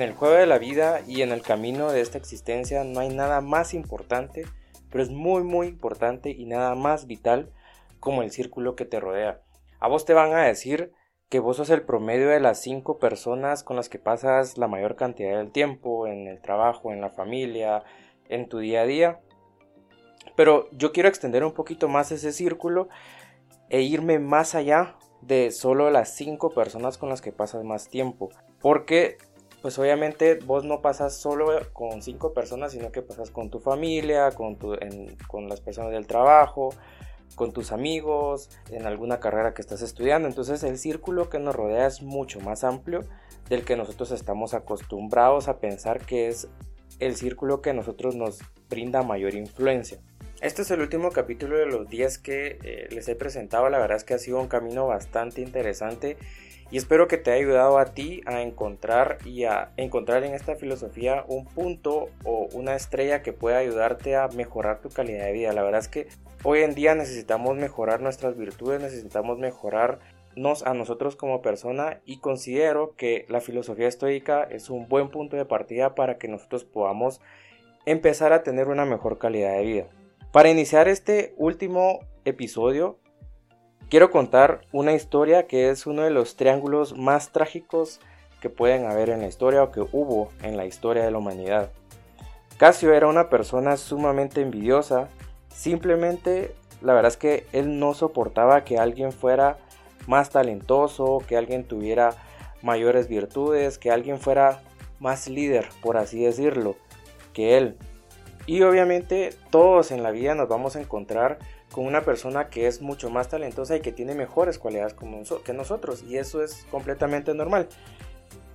En el juego de la vida y en el camino de esta existencia no hay nada más importante, pero es muy muy importante y nada más vital como el círculo que te rodea. A vos te van a decir que vos sos el promedio de las cinco personas con las que pasas la mayor cantidad del tiempo, en el trabajo, en la familia, en tu día a día. Pero yo quiero extender un poquito más ese círculo e irme más allá de solo las cinco personas con las que pasas más tiempo. Porque pues obviamente vos no pasas solo con cinco personas, sino que pasas con tu familia, con, tu, con las personas del trabajo, con tus amigos, en alguna carrera que estás estudiando. Entonces el círculo que nos rodea es mucho más amplio del que nosotros estamos acostumbrados a pensar que es el círculo que a nosotros nos brinda mayor influencia. Este es el último capítulo de los 10 que eh, les he presentado. La verdad es que ha sido un camino bastante interesante y espero que te haya ayudado a ti a encontrar y a encontrar en esta filosofía un punto o una estrella que pueda ayudarte a mejorar tu calidad de vida. La verdad es que hoy en día necesitamos mejorar nuestras virtudes, necesitamos mejorarnos a nosotros como persona y considero que la filosofía estoica es un buen punto de partida para que nosotros podamos empezar a tener una mejor calidad de vida. Para iniciar este último episodio Quiero contar una historia que es uno de los triángulos más trágicos que pueden haber en la historia o que hubo en la historia de la humanidad. Casio era una persona sumamente envidiosa, simplemente la verdad es que él no soportaba que alguien fuera más talentoso, que alguien tuviera mayores virtudes, que alguien fuera más líder, por así decirlo, que él. Y obviamente todos en la vida nos vamos a encontrar con una persona que es mucho más talentosa y que tiene mejores cualidades que nosotros. Y eso es completamente normal.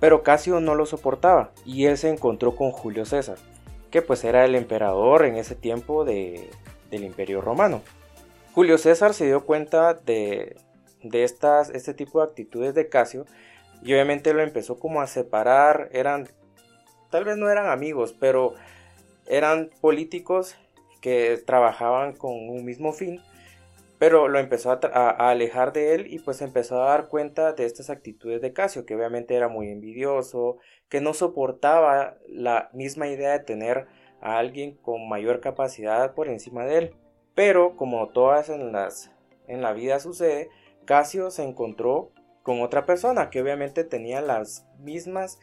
Pero Casio no lo soportaba y él se encontró con Julio César, que pues era el emperador en ese tiempo de, del imperio romano. Julio César se dio cuenta de, de estas, este tipo de actitudes de Casio y obviamente lo empezó como a separar, eran, tal vez no eran amigos, pero eran políticos que trabajaban con un mismo fin, pero lo empezó a, alejar de él y pues empezó a dar cuenta de estas actitudes de Casio, que obviamente era muy envidioso, que no soportaba la misma idea de tener a alguien con mayor capacidad por encima de él. Pero como todas en, las, en la vida sucede, Casio se encontró con otra persona que obviamente tenía las mismas,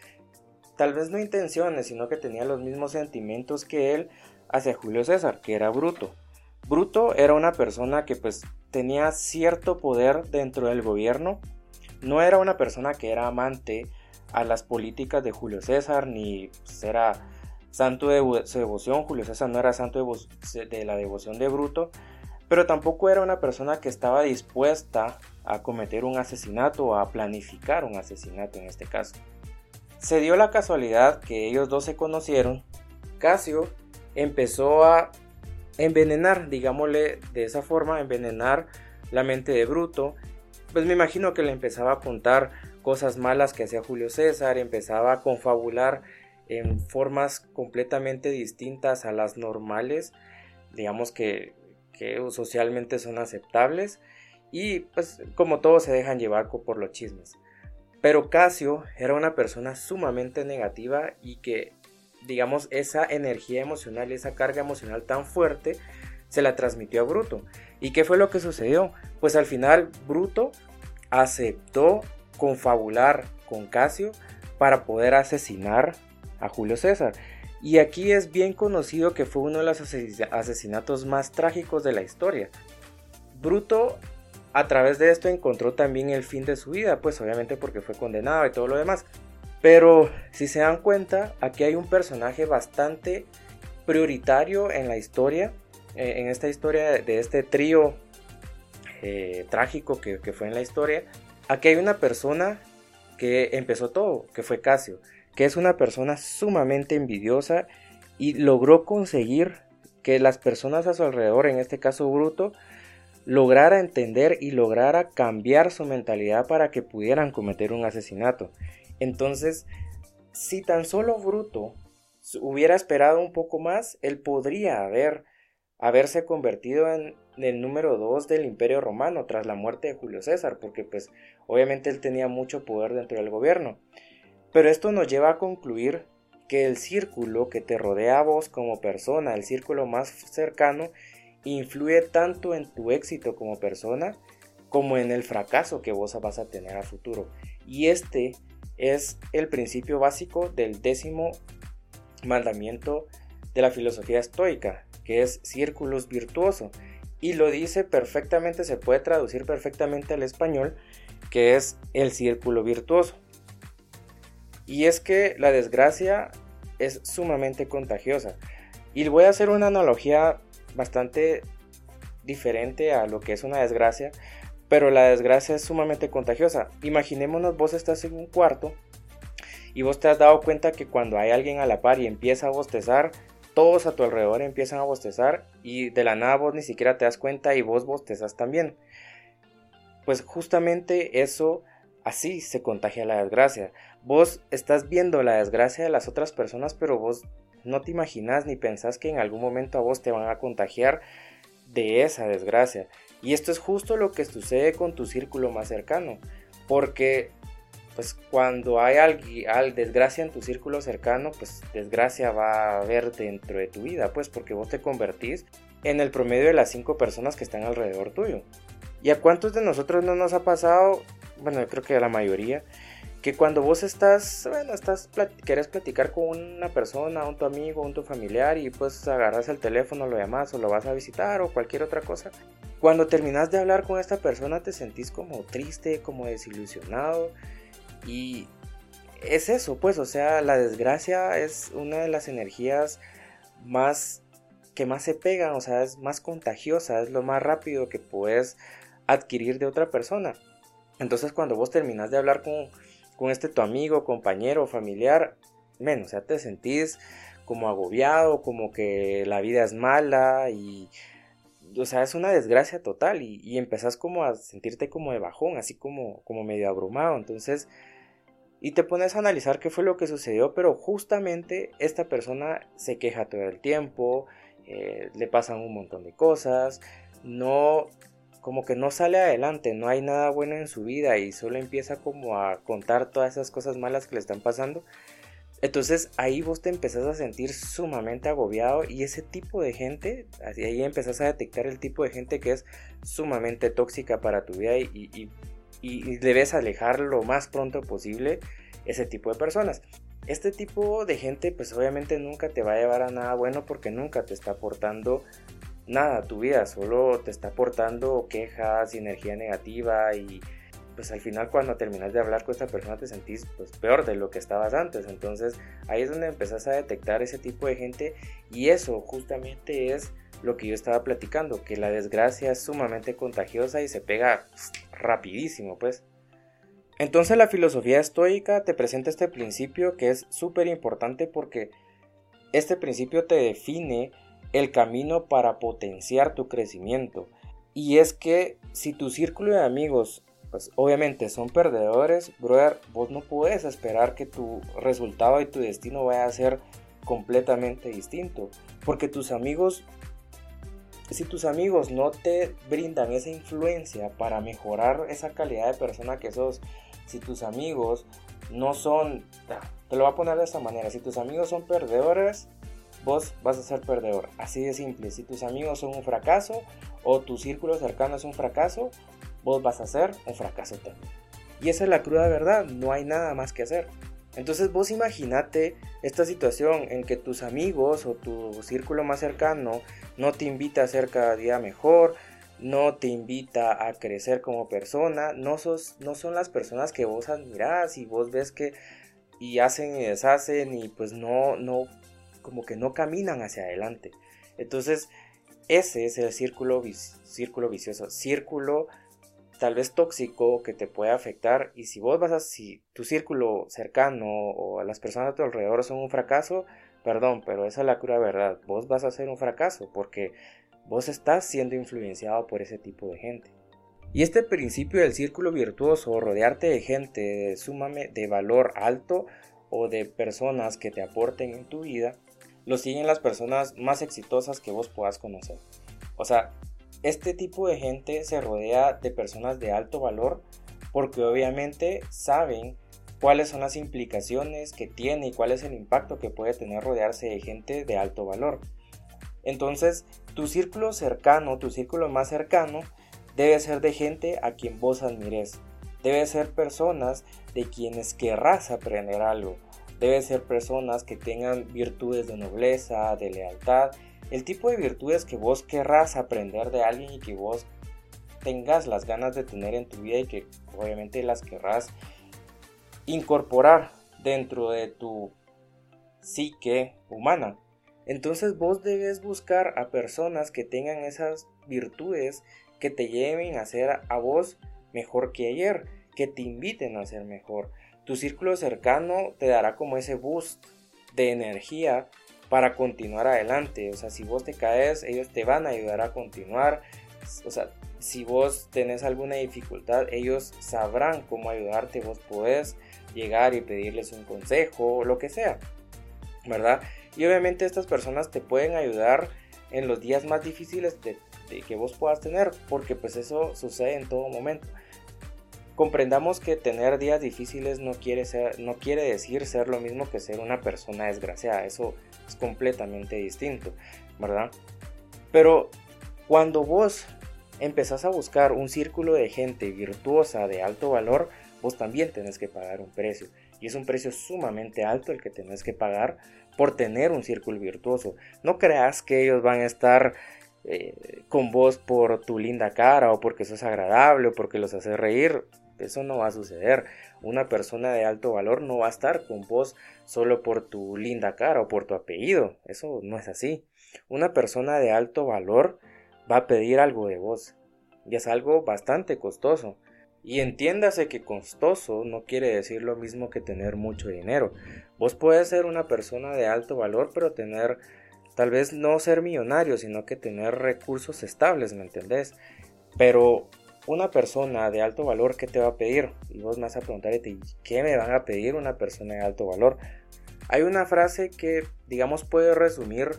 tal vez no intenciones, sino que tenía los mismos sentimientos que él, hacia Julio César, que era Bruto. Bruto era una persona que pues tenía cierto poder dentro del gobierno, no era una persona que era amante a las políticas de Julio César, ni pues, era santo de su devoción, Julio César no era santo de, de la devoción de Bruto, pero tampoco era una persona que estaba dispuesta a cometer un asesinato o a planificar un asesinato en este caso. Se dio la casualidad que ellos dos se conocieron. Casio empezó a envenenar, digámosle de esa forma, envenenar la mente de Bruto. Pues me imagino que le empezaba a contar cosas malas que hacía Julio César, empezaba a confabular en formas completamente distintas a las normales, digamos que, que socialmente son aceptables, y pues como todos se dejan llevar por los chismes. Pero Casio era una persona sumamente negativa y que digamos, esa energía emocional esa carga emocional tan fuerte se la transmitió a Bruto. ¿Y qué fue lo que sucedió? Pues al final Bruto aceptó confabular con Casio para poder asesinar a Julio César. Y aquí es bien conocido que fue uno de los asesinatos más trágicos de la historia. Bruto a través de esto encontró también el fin de su vida, pues obviamente porque fue condenado y todo lo demás. Pero si se dan cuenta, aquí hay un personaje bastante prioritario en la historia, eh, en esta historia de este trío eh, trágico que, que fue en la historia. Aquí hay una persona que empezó todo, que fue Casio, que es una persona sumamente envidiosa y logró conseguir que las personas a su alrededor, en este caso Bruto, lograra entender y lograra cambiar su mentalidad para que pudieran cometer un asesinato. Entonces, si tan solo Bruto hubiera esperado un poco más, él podría haber haberse convertido en el número 2 del Imperio Romano tras la muerte de Julio César, porque pues obviamente él tenía mucho poder dentro del gobierno. Pero esto nos lleva a concluir que el círculo que te rodea a vos como persona, el círculo más cercano, influye tanto en tu éxito como persona como en el fracaso que vos vas a tener a futuro. Y este es el principio básico del décimo mandamiento de la filosofía estoica, que es círculos virtuoso. Y lo dice perfectamente, se puede traducir perfectamente al español, que es el círculo virtuoso. Y es que la desgracia es sumamente contagiosa. Y voy a hacer una analogía bastante diferente a lo que es una desgracia, pero la desgracia es sumamente contagiosa. Imaginémonos, vos estás en un cuarto y vos te has dado cuenta que cuando hay alguien a la par y empieza a bostezar, todos a tu alrededor empiezan a bostezar y de la nada vos ni siquiera te das cuenta y vos bostezas también. Pues justamente eso así se contagia la desgracia. Vos estás viendo la desgracia de las otras personas, pero vos no te imaginas ni pensás que en algún momento a vos te van a contagiar de esa desgracia. Y esto es justo lo que sucede con tu círculo más cercano. Porque pues cuando hay al desgracia en tu círculo cercano, pues desgracia va a haber dentro de tu vida, pues porque vos te convertís en el promedio de las cinco personas que están alrededor tuyo. ¿Y a cuántos de nosotros no nos ha pasado? Bueno, yo creo que a la mayoría, que cuando vos estás, bueno, estás, querés platicar con una persona, un tu amigo, un tu familiar y pues agarras el teléfono, lo llamas o lo vas a visitar o cualquier otra cosa. Cuando terminas de hablar con esta persona te sentís como triste, como desilusionado y es eso, pues, o sea, la desgracia es una de las energías más que más se pegan, o sea, es más contagiosa, es lo más rápido que puedes adquirir de otra persona. Entonces, cuando vos terminas de hablar con con este tu amigo, compañero, familiar, menos, o sea, te sentís como agobiado, como que la vida es mala y, o sea, es una desgracia total y, y empezás como a sentirte como de bajón, así como, como medio abrumado, entonces, y te pones a analizar qué fue lo que sucedió, pero justamente esta persona se queja todo el tiempo, eh, le pasan un montón de cosas, no como que no sale adelante, no hay nada bueno en su vida y solo empieza como a contar todas esas cosas malas que le están pasando. Entonces ahí vos te empezás a sentir sumamente agobiado y ese tipo de gente, ahí empezás a detectar el tipo de gente que es sumamente tóxica para tu vida y, debes alejar lo más pronto posible ese tipo de personas. Este tipo de gente pues obviamente nunca te va a llevar a nada bueno porque nunca te está aportando nada tu vida, solo te está aportando quejas y energía negativa y pues al final cuando terminas de hablar con esta persona te sentís pues peor de lo que estabas antes. Entonces ahí es donde empezás a detectar ese tipo de gente y eso justamente es lo que yo estaba platicando, que la desgracia es sumamente contagiosa y se pega pues, rapidísimo pues. Entonces la filosofía estoica te presenta este principio que es súper importante porque este principio te define el camino para potenciar tu crecimiento. Y es que si tu círculo de amigos, pues obviamente son perdedores, brother, vos no puedes esperar que tu resultado y tu destino vaya a ser completamente distinto. Porque tus amigos, si tus amigos no te brindan esa influencia para mejorar esa calidad de persona que sos, si tus amigos no son, te lo voy a poner de esta manera, si tus amigos son perdedores, vos vas a ser perdedor. Así de simple. Si tus amigos son un fracaso o tu círculo cercano es un fracaso, vos vas a ser un fracaso también. Y esa es la cruda verdad, no hay nada más que hacer. Entonces vos imaginate esta situación en que tus amigos o tu círculo más cercano no te invita a ser cada día mejor, no te invita a crecer como persona, no, sos, no son las personas que vos admirás y vos ves que y hacen y deshacen y pues no, no como que no caminan hacia adelante. Entonces, ese es el círculo, círculo vicioso, círculo tal vez tóxico que te puede afectar y si vos vas a, si tu círculo cercano o las personas a tu alrededor son un fracaso, perdón, pero esa es la cruda verdad, vos vas a ser un fracaso porque vos estás siendo influenciado por ese tipo de gente. Y este principio del círculo virtuoso, rodearte de gente de, de valor alto o de personas que te aporten en tu vida, lo siguen las personas más exitosas que vos puedas conocer. O sea, este tipo de gente se rodea de personas de alto valor porque obviamente saben cuáles son las implicaciones que tiene y cuál es el impacto que puede tener rodearse de gente de alto valor. Entonces, tu círculo cercano, tu círculo más cercano, debe ser de gente a quien vos admires. Debe ser personas de quienes querrás aprender algo. Debe ser personas que tengan virtudes de nobleza, de lealtad, el tipo de virtudes que vos querrás aprender de alguien y que vos tengas las ganas de tener en tu vida y que obviamente las querrás incorporar dentro de tu psique humana. Entonces vos debes buscar a personas que tengan esas virtudes que te lleven a ser a vos mejor que ayer, que te inviten a ser mejor. Tu círculo cercano te dará como ese boost de energía para continuar adelante. O sea, si vos te caes, ellos te van a ayudar a continuar. O sea, si vos tenés alguna dificultad, ellos sabrán cómo ayudarte. Vos podés llegar y pedirles un consejo, lo que sea, ¿verdad? Y obviamente estas personas te pueden ayudar en los días más difíciles de, que vos puedas tener, porque pues eso sucede en todo momento. Comprendamos que tener días difíciles no quiere, ser, no quiere decir ser lo mismo que ser una persona desgraciada, eso es completamente distinto, ¿verdad? Pero cuando vos empezás a buscar un círculo de gente virtuosa de alto valor, vos también tenés que pagar un precio. Y es un precio sumamente alto el que tenés que pagar por tener un círculo virtuoso. No creas que ellos van a estar eh, con vos por tu linda cara o porque sos agradable o porque los haces reír. Eso no va a suceder. Una persona de alto valor no va a estar con vos solo por tu linda cara o por tu apellido. Eso no es así. Una persona de alto valor va a pedir algo de vos. Y es algo bastante costoso. Y entiéndase que costoso no quiere decir lo mismo que tener mucho dinero. Vos puedes ser una persona de alto valor, pero tener, tal vez no ser millonario, sino que tener recursos estables, ¿me entendés? Pero una persona de alto valor, ¿qué te va a pedir? Y vos me vas a preguntar, ¿qué me van a pedir una persona de alto valor? Hay una frase que, digamos, puede resumir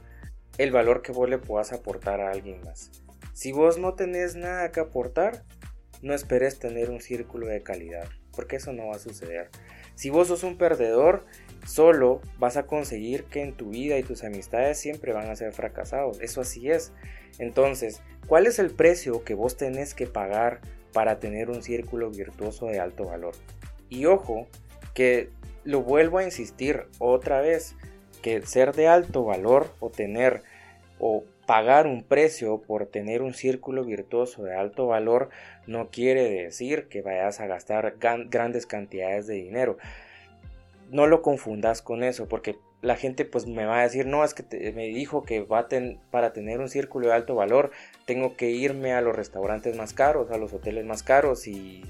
el valor que vos le puedas aportar a alguien más. Si vos no tenés nada que aportar, no esperes tener un círculo de calidad, porque eso no va a suceder. Si vos sos un perdedor, solo vas a conseguir que en tu vida y tus amistades siempre van a ser fracasados. Eso así es. Entonces, ¿cuál es el precio que vos tenés que pagar para tener un círculo virtuoso de alto valor? Y ojo, que lo vuelvo a insistir otra vez, que ser de alto valor o tener o pagar un precio por tener un círculo virtuoso de alto valor no quiere decir que vayas a gastar grandes cantidades de dinero. No lo confundas con eso, porque la gente pues me va a decir, no, es que me dijo que va para tener un círculo de alto valor tengo que irme a los restaurantes más caros, a los hoteles más caros y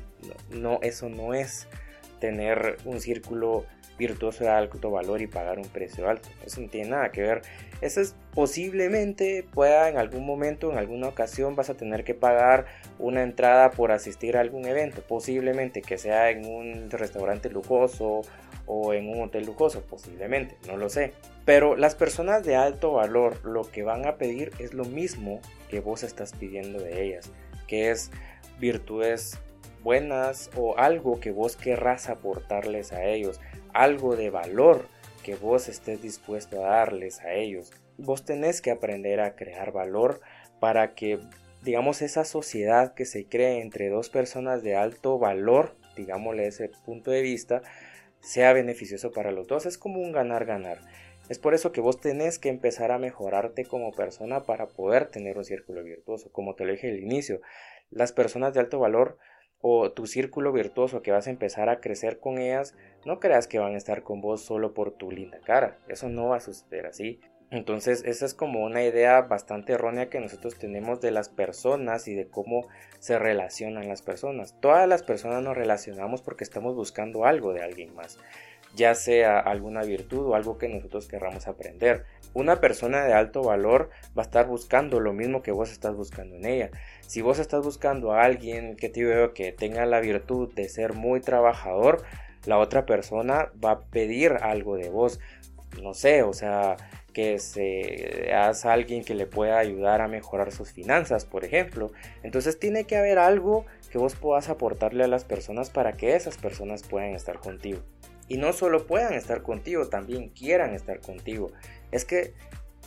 no eso no es tener un círculo virtuoso de alto valor y pagar un precio alto. Eso no tiene nada que ver. Eso es posiblemente pueda en algún momento, en alguna ocasión vas a tener que pagar una entrada por asistir a algún evento. Posiblemente que sea en un restaurante lujoso o en un hotel lujoso, posiblemente, no lo sé. Pero las personas de alto valor lo que van a pedir es lo mismo que vos estás pidiendo de ellas, que es virtudes buenas o algo que vos querrás aportarles a ellos, algo de valor que vos estés dispuesto a darles a ellos. Vos tenés que aprender a crear valor para que, digamos, esa sociedad que se cree entre dos personas de alto valor, digámosle ese punto de vista, sea beneficioso para los dos. Es como un ganar-ganar. Es por eso que vos tenés que empezar a mejorarte como persona para poder tener un círculo virtuoso. Como te lo dije al inicio, las personas de alto valor o tu círculo virtuoso que vas a empezar a crecer con ellas, no creas que van a estar con vos solo por tu linda cara. Eso no va a suceder así. Entonces, esa es como una idea bastante errónea que nosotros tenemos de las personas y de cómo se relacionan las personas. Todas las personas nos relacionamos porque estamos buscando algo de alguien más ya sea alguna virtud o algo que nosotros querramos aprender. Una persona de alto valor va a estar buscando lo mismo que vos estás buscando en ella. Si vos estás buscando a alguien que te veo que tenga la virtud de ser muy trabajador, la otra persona va a pedir algo de vos. No sé, o sea, que seas alguien que le pueda ayudar a mejorar sus finanzas, por ejemplo. Entonces tiene que haber algo que vos puedas aportarle a las personas para que esas personas puedan estar contigo. Y no solo puedan estar contigo, también quieran estar contigo. Es que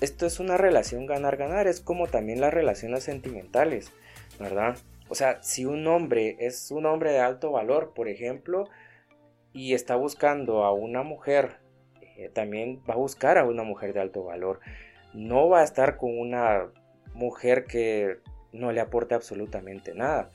esto es una relación ganar-ganar, es como también las relaciones sentimentales, ¿verdad? O sea, si un hombre es un hombre de alto valor, por ejemplo, y está buscando a una mujer, eh, también va a buscar a una mujer de alto valor. No va a estar con una mujer que no le aporte absolutamente nada.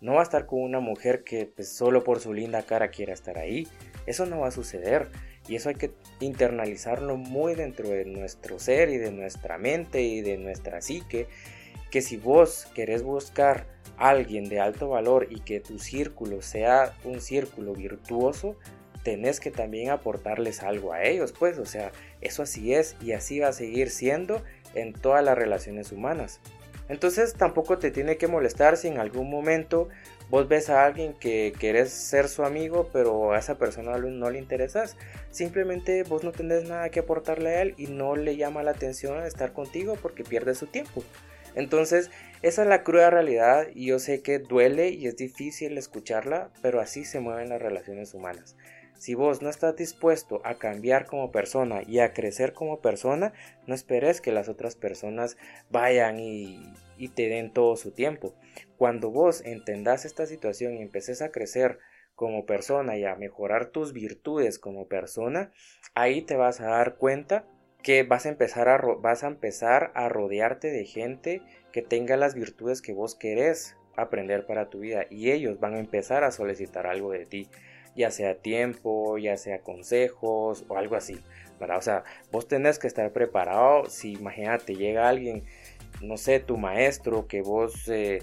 No va a estar con una mujer que pues, solo por su linda cara quiera estar ahí. Eso no va a suceder. Y eso hay que internalizarlo muy dentro de nuestro ser y de nuestra mente y de nuestra psique. Que si vos querés buscar alguien de alto valor y que tu círculo sea un círculo virtuoso, tenés que también aportarles algo a ellos, pues, o sea, eso así es y así va a seguir siendo en todas las relaciones humanas. Entonces tampoco te tiene que molestar si en algún momento vos ves a alguien que querés ser su amigo, pero a esa persona no le interesas. Simplemente vos no tenés nada que aportarle a él y no le llama la atención estar contigo porque pierde su tiempo. Entonces, esa es la cruda realidad y yo sé que duele y es difícil escucharla, pero así se mueven las relaciones humanas. Si vos no estás dispuesto a cambiar como persona y a crecer como persona, no esperes que las otras personas vayan y, te den todo su tiempo. Cuando vos entendás esta situación y empeces a crecer como persona y a mejorar tus virtudes como persona, ahí te vas a dar cuenta que vas a empezar a, vas a, empezar a rodearte de gente que tenga las virtudes que vos querés aprender para tu vida y ellos van a empezar a solicitar algo de ti, ya sea tiempo, ya sea consejos o algo así, O sea, vos tenés que estar preparado si imagínate llega alguien, no sé, tu maestro que vos... Eh,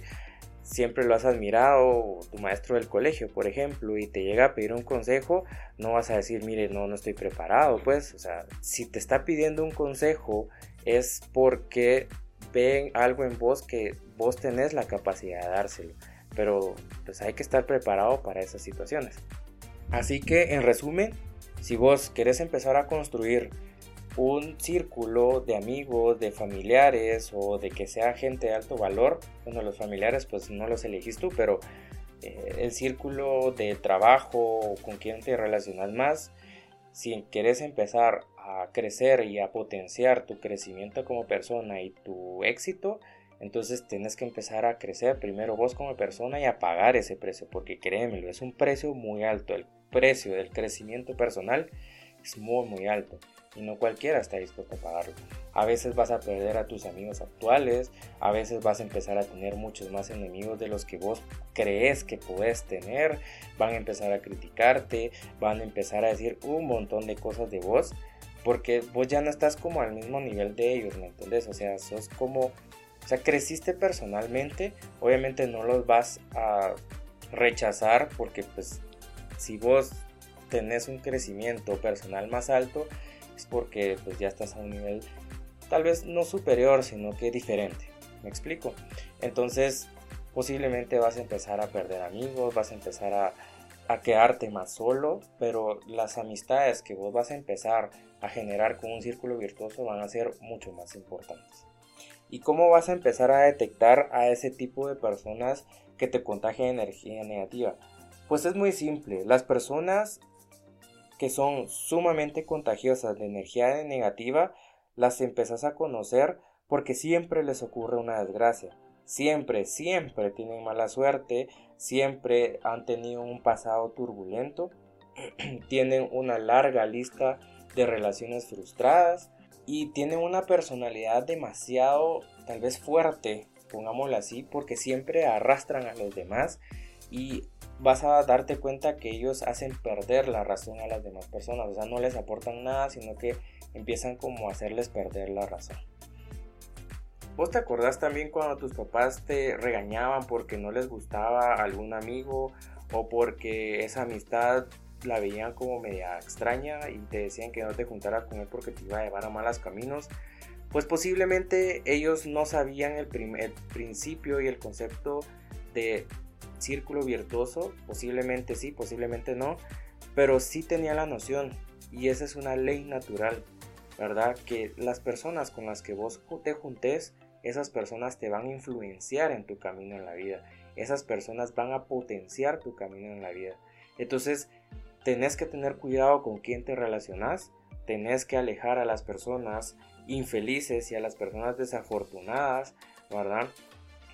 siempre lo has admirado, tu maestro del colegio, por ejemplo, y te llega a pedir un consejo, no vas a decir, mire, no, no estoy preparado, pues, o sea, si te está pidiendo un consejo es porque ven algo en vos que vos tenés la capacidad de dárselo, pero pues hay que estar preparado para esas situaciones. Así que, en resumen, si vos querés empezar a construir un círculo de amigos, de familiares o de que sea gente de alto valor. Bueno, los familiares pues no los elegís tú, pero eh, el círculo de trabajo con quien te relacionas más, si quieres empezar a crecer y a potenciar tu crecimiento como persona y tu éxito, entonces tienes que empezar a crecer primero vos como persona y a pagar ese precio, porque créemelo, es un precio muy alto. El precio del crecimiento personal es muy, muy alto y no cualquiera está dispuesto a pagarlo. A veces vas a perder a tus amigos actuales, a veces vas a empezar a tener muchos más enemigos de los que vos crees que puedes tener, van a empezar a criticarte, van a empezar a decir un montón de cosas de vos, porque vos ya no estás como al mismo nivel de ellos, ¿me entiendes? O sea, sos como, o sea, creciste personalmente, obviamente no los vas a rechazar porque pues si vos tenés un crecimiento personal más alto, es porque pues ya estás a un nivel tal vez no superior, sino que diferente. ¿Me explico? Entonces, posiblemente vas a empezar a perder amigos, vas a empezar a, a quedarte más solo, pero las amistades que vos vas a empezar a generar con un círculo virtuoso van a ser mucho más importantes. ¿Y cómo vas a empezar a detectar a ese tipo de personas que te contagian energía negativa? Pues es muy simple, las personas que son sumamente contagiosas de energía negativa, las empezás a conocer porque siempre les ocurre una desgracia. Siempre, siempre tienen mala suerte, siempre han tenido un pasado turbulento, tienen una larga lista de relaciones frustradas y tienen una personalidad demasiado tal vez fuerte, pongámoslo así, porque siempre arrastran a los demás y vas a darte cuenta que ellos hacen perder la razón a las demás personas, o sea, no les aportan nada, sino que empiezan como a hacerles perder la razón. ¿Vos te acordás también cuando tus papás te regañaban porque no les gustaba algún amigo o porque esa amistad la veían como media extraña y te decían que no te juntaras con él porque te iba a llevar a malos caminos? Pues posiblemente ellos no sabían el, el principio y el concepto de círculo virtuoso, posiblemente sí, posiblemente no, pero sí tenía la noción y esa es una ley natural. ¿verdad? Que las personas con las que vos te juntes, esas personas te van a influenciar en tu camino en la vida. Esas personas van a potenciar tu camino en la vida. Entonces, tenés que tener cuidado con quién te relacionas, tenés que alejar a las personas infelices y a las personas desafortunadas, ¿verdad?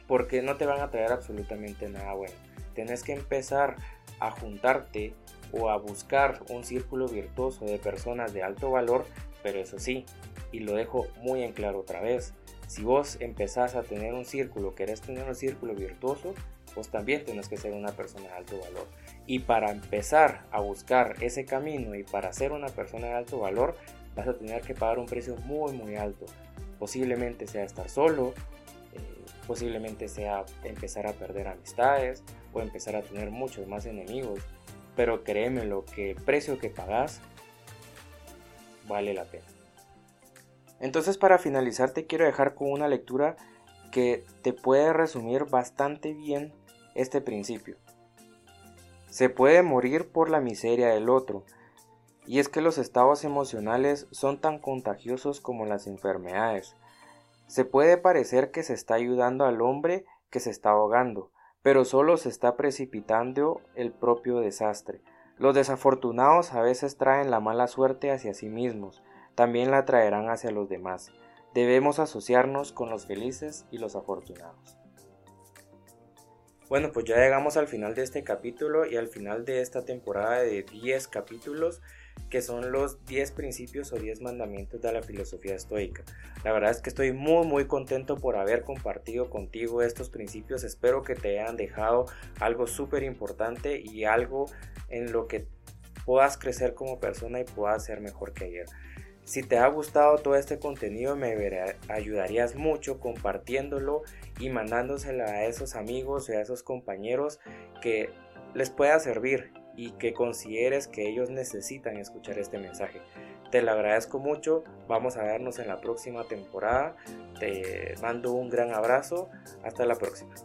Porque no te van a traer absolutamente nada bueno. Tenés que empezar a juntarte o a buscar un círculo virtuoso de personas de alto valor, pero eso sí, y lo dejo muy en claro otra vez, si vos empezás a tener un círculo, querés tener un círculo virtuoso, vos también tenés que ser una persona de alto valor. Y para empezar a buscar ese camino y para ser una persona de alto valor, vas a tener que pagar un precio muy muy alto. Posiblemente sea estar solo, posiblemente sea empezar a perder amistades o empezar a tener muchos más enemigos. Pero créeme lo que el precio que pagas vale la pena. Entonces para finalizar te quiero dejar con una lectura que te puede resumir bastante bien este principio. Se puede morir por la miseria del otro, y es que los estados emocionales son tan contagiosos como las enfermedades. Se puede parecer que se está ayudando al hombre que se está ahogando, pero solo se está precipitando el propio desastre. Los desafortunados a veces traen la mala suerte hacia sí mismos, también la traerán hacia los demás. Debemos asociarnos con los felices y los afortunados. Bueno, pues ya llegamos al final de este capítulo y al final de esta temporada de 10 capítulos que son los 10 principios o 10 mandamientos de la filosofía estoica. La verdad es que estoy muy muy contento por haber compartido contigo estos principios. Espero que te hayan dejado algo súper importante y algo en lo que puedas crecer como persona y puedas ser mejor que ayer. Si te ha gustado todo este contenido me ayudarías mucho compartiéndolo y mandándoselo a esos amigos y a esos compañeros que les pueda servir y que consideres que ellos necesitan escuchar este mensaje. Te lo agradezco mucho, vamos a vernos en la próxima temporada, te mando un gran abrazo, hasta la próxima.